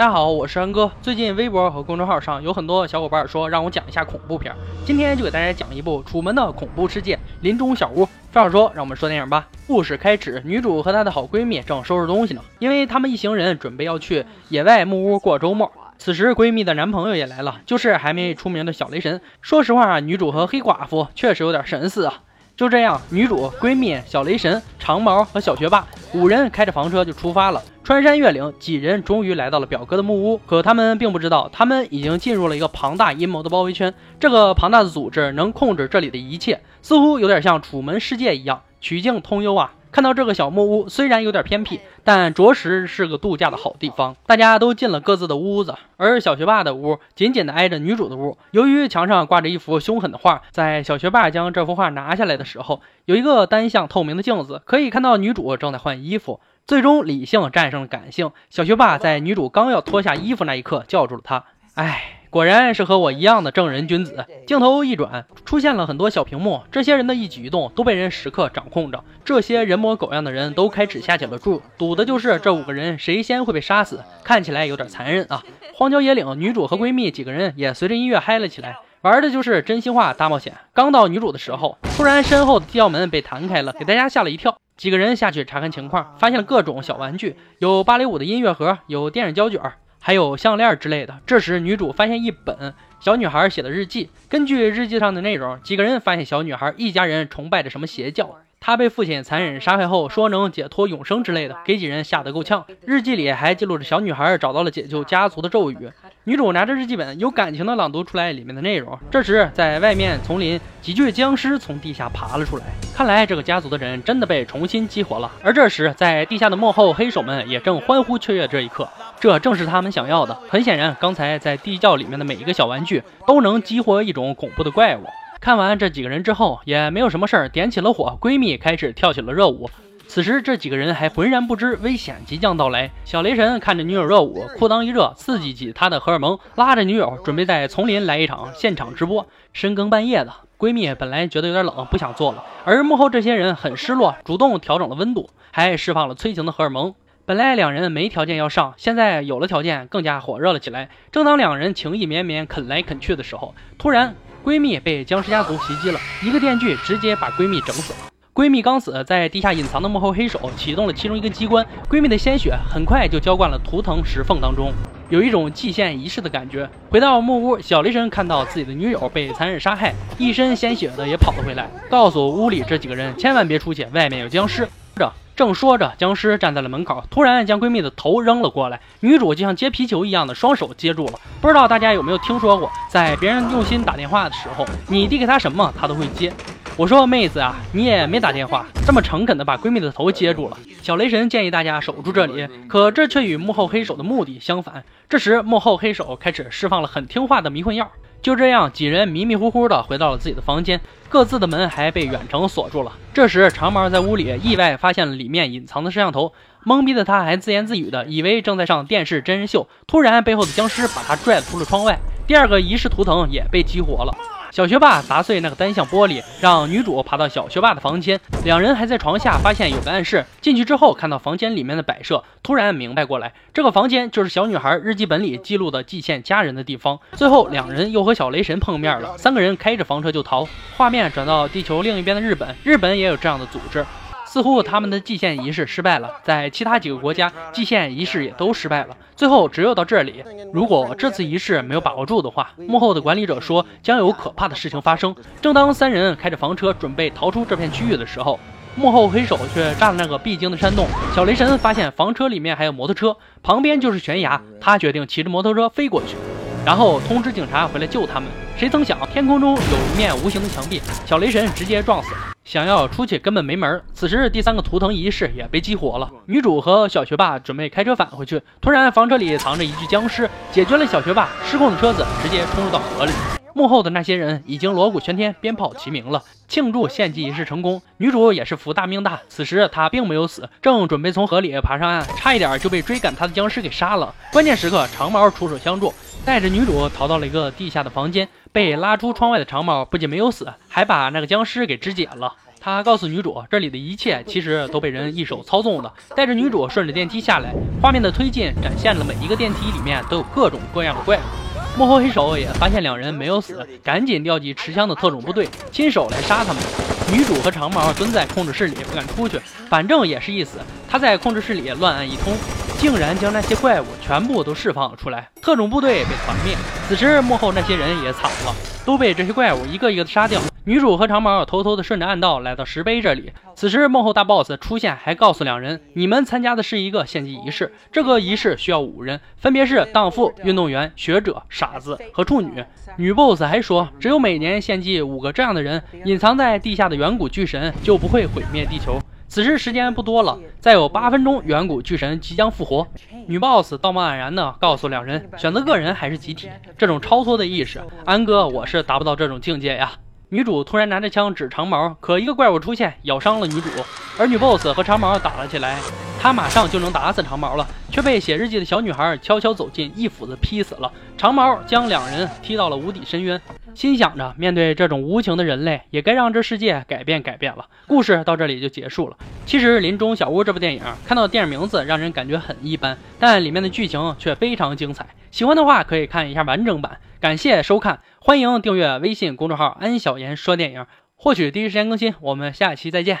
大家好，我是安哥。最近微博和公众号上有很多小伙伴说让我讲一下恐怖片，今天就给大家讲一部《楚门的恐怖世界》林中小屋。废话少说，让我们说电影吧。故事开始，女主和她的好闺蜜正收拾东西呢，因为她们一行人准备要去野外木屋过周末。此时，闺蜜的男朋友也来了，就是还没出名的小雷神。说实话，女主和黑寡妇确实有点神似啊。就这样，女主、闺蜜、小雷神、长毛和小学霸五人开着房车就出发了。穿山越岭，几人终于来到了表哥的木屋。可他们并不知道，他们已经进入了一个庞大阴谋的包围圈。这个庞大的组织能控制这里的一切，似乎有点像楚门世界一样，曲径通幽啊。看到这个小木屋，虽然有点偏僻，但着实是个度假的好地方。大家都进了各自的屋子，而小学霸的屋紧紧的挨着女主的屋。由于墙上挂着一幅凶狠的画，在小学霸将这幅画拿下来的时候，有一个单向透明的镜子，可以看到女主正在换衣服。最终，理性战胜了感性。小学霸在女主刚要脱下衣服那一刻叫住了她。哎，果然是和我一样的正人君子。镜头一转，出现了很多小屏幕，这些人的一举一动都被人时刻掌控着。这些人模狗样的人都开始下起了注，赌的就是这五个人谁先会被杀死。看起来有点残忍啊！荒郊野岭，女主和闺蜜几个人也随着音乐嗨了起来，玩的就是真心话大冒险。刚到女主的时候，突然身后的地窖门被弹开了，给大家吓了一跳。几个人下去查看情况，发现了各种小玩具，有芭蕾舞的音乐盒，有电影胶卷，还有项链之类的。这时，女主发现一本小女孩写的日记。根据日记上的内容，几个人发现小女孩一家人崇拜着什么邪教。她被父亲残忍杀害后，说能解脱永生之类的，给几人吓得够呛。日记里还记录着小女孩找到了解救家族的咒语。女主拿着日记本，有感情的朗读出来里面的内容。这时，在外面丛林，几具僵尸从地下爬了出来。看来这个家族的人真的被重新激活了。而这时，在地下的幕后黑手们也正欢呼雀跃这一刻，这正是他们想要的。很显然，刚才在地窖里面的每一个小玩具都能激活一种恐怖的怪物。看完这几个人之后，也没有什么事儿，点起了火，闺蜜开始跳起了热舞。此时，这几个人还浑然不知危险即将到来。小雷神看着女友热舞，裤裆一热，刺激起他的荷尔蒙，拉着女友准备在丛林来一场现场直播。深更半夜的，闺蜜本来觉得有点冷，不想做了，而幕后这些人很失落，主动调整了温度，还释放了催情的荷尔蒙。本来两人没条件要上，现在有了条件，更加火热了起来。正当两人情意绵绵，啃来啃去的时候，突然。闺蜜被僵尸家族袭击了，一个电锯直接把闺蜜整死了。闺蜜刚死，在地下隐藏的幕后黑手启动了其中一个机关，闺蜜的鲜血很快就浇灌了图腾石缝当中，有一种祭献仪式的感觉。回到木屋，小雷神看到自己的女友被残忍杀害，一身鲜血的也跑了回来，告诉屋里这几个人千万别出去，外面有僵尸。正说着，僵尸站在了门口，突然将闺蜜的头扔了过来。女主就像接皮球一样的双手接住了。不知道大家有没有听说过，在别人用心打电话的时候，你递给他什么，他都会接。我说妹子啊，你也没打电话，这么诚恳的把闺蜜的头接住了。小雷神建议大家守住这里，可这却与幕后黑手的目的相反。这时，幕后黑手开始释放了很听话的迷魂药。就这样，几人迷迷糊糊的回到了自己的房间，各自的门还被远程锁住了。这时，长毛在屋里意外发现了里面隐藏的摄像头，懵逼的他还自言自语的，以为正在上电视真人秀。突然，背后的僵尸把他拽出了窗外，第二个仪式图腾也被激活了。小学霸砸碎那个单向玻璃，让女主爬到小学霸的房间。两人还在床下发现有个暗室，进去之后看到房间里面的摆设，突然明白过来，这个房间就是小女孩日记本里记录的祭献家人的地方。最后两人又和小雷神碰面了，三个人开着房车就逃。画面转到地球另一边的日本，日本也有这样的组织。似乎他们的祭献仪式失败了，在其他几个国家，祭献仪式也都失败了。最后只有到这里。如果这次仪式没有把握住的话，幕后的管理者说将有可怕的事情发生。正当三人开着房车准备逃出这片区域的时候，幕后黑手却炸了那个必经的山洞。小雷神发现房车里面还有摩托车，旁边就是悬崖，他决定骑着摩托车飞过去。然后通知警察回来救他们。谁曾想，天空中有一面无形的墙壁，小雷神直接撞死了。想要出去根本没门。此时，第三个图腾仪式也被激活了。女主和小学霸准备开车返回去，突然房车里藏着一具僵尸，解决了小学霸，失控的车子直接冲入到河里。幕后的那些人已经锣鼓喧天，鞭炮齐鸣了，庆祝献祭仪式成功。女主也是福大命大，此时她并没有死，正准备从河里爬上岸，差一点就被追赶她的僵尸给杀了。关键时刻，长毛出手相助。带着女主逃到了一个地下的房间，被拉出窗外的长毛不仅没有死，还把那个僵尸给肢解了。他告诉女主，这里的一切其实都被人一手操纵的。带着女主顺着电梯下来，画面的推进展现了每一个电梯里面都有各种各样的怪物。幕后黑手也发现两人没有死，赶紧调集持枪的特种部队，亲手来杀他们。女主和长毛蹲在控制室里不敢出去，反正也是一死。他在控制室里乱按一通。竟然将那些怪物全部都释放了出来，特种部队被团灭。此时幕后那些人也惨了，都被这些怪物一个一个的杀掉。女主和长毛偷偷的顺着暗道来到石碑这里。此时幕后大 boss 出现，还告诉两人：你们参加的是一个献祭仪式，这个仪式需要五人，分别是荡妇、运动员、学者、傻子和处女。女 boss 还说，只有每年献祭五个这样的人，隐藏在地下的远古巨神就不会毁灭地球。此时时间不多了，再有八分钟，远古巨神即将复活。女 boss 道貌岸然的告诉两人，选择个人还是集体，这种超脱的意识，安哥我是达不到这种境界呀。女主突然拿着枪指长毛，可一个怪物出现，咬伤了女主，而女 boss 和长毛打了起来。她马上就能打死长毛了，却被写日记的小女孩悄悄走近，一斧子劈死了。长毛将两人踢到了无底深渊，心想着面对这种无情的人类，也该让这世界改变改变了。故事到这里就结束了。其实《林中小屋》这部电影，看到电影名字让人感觉很一般，但里面的剧情却非常精彩。喜欢的话可以看一下完整版。感谢收看，欢迎订阅微信公众号“安小言说电影”，获取第一时间更新。我们下期再见。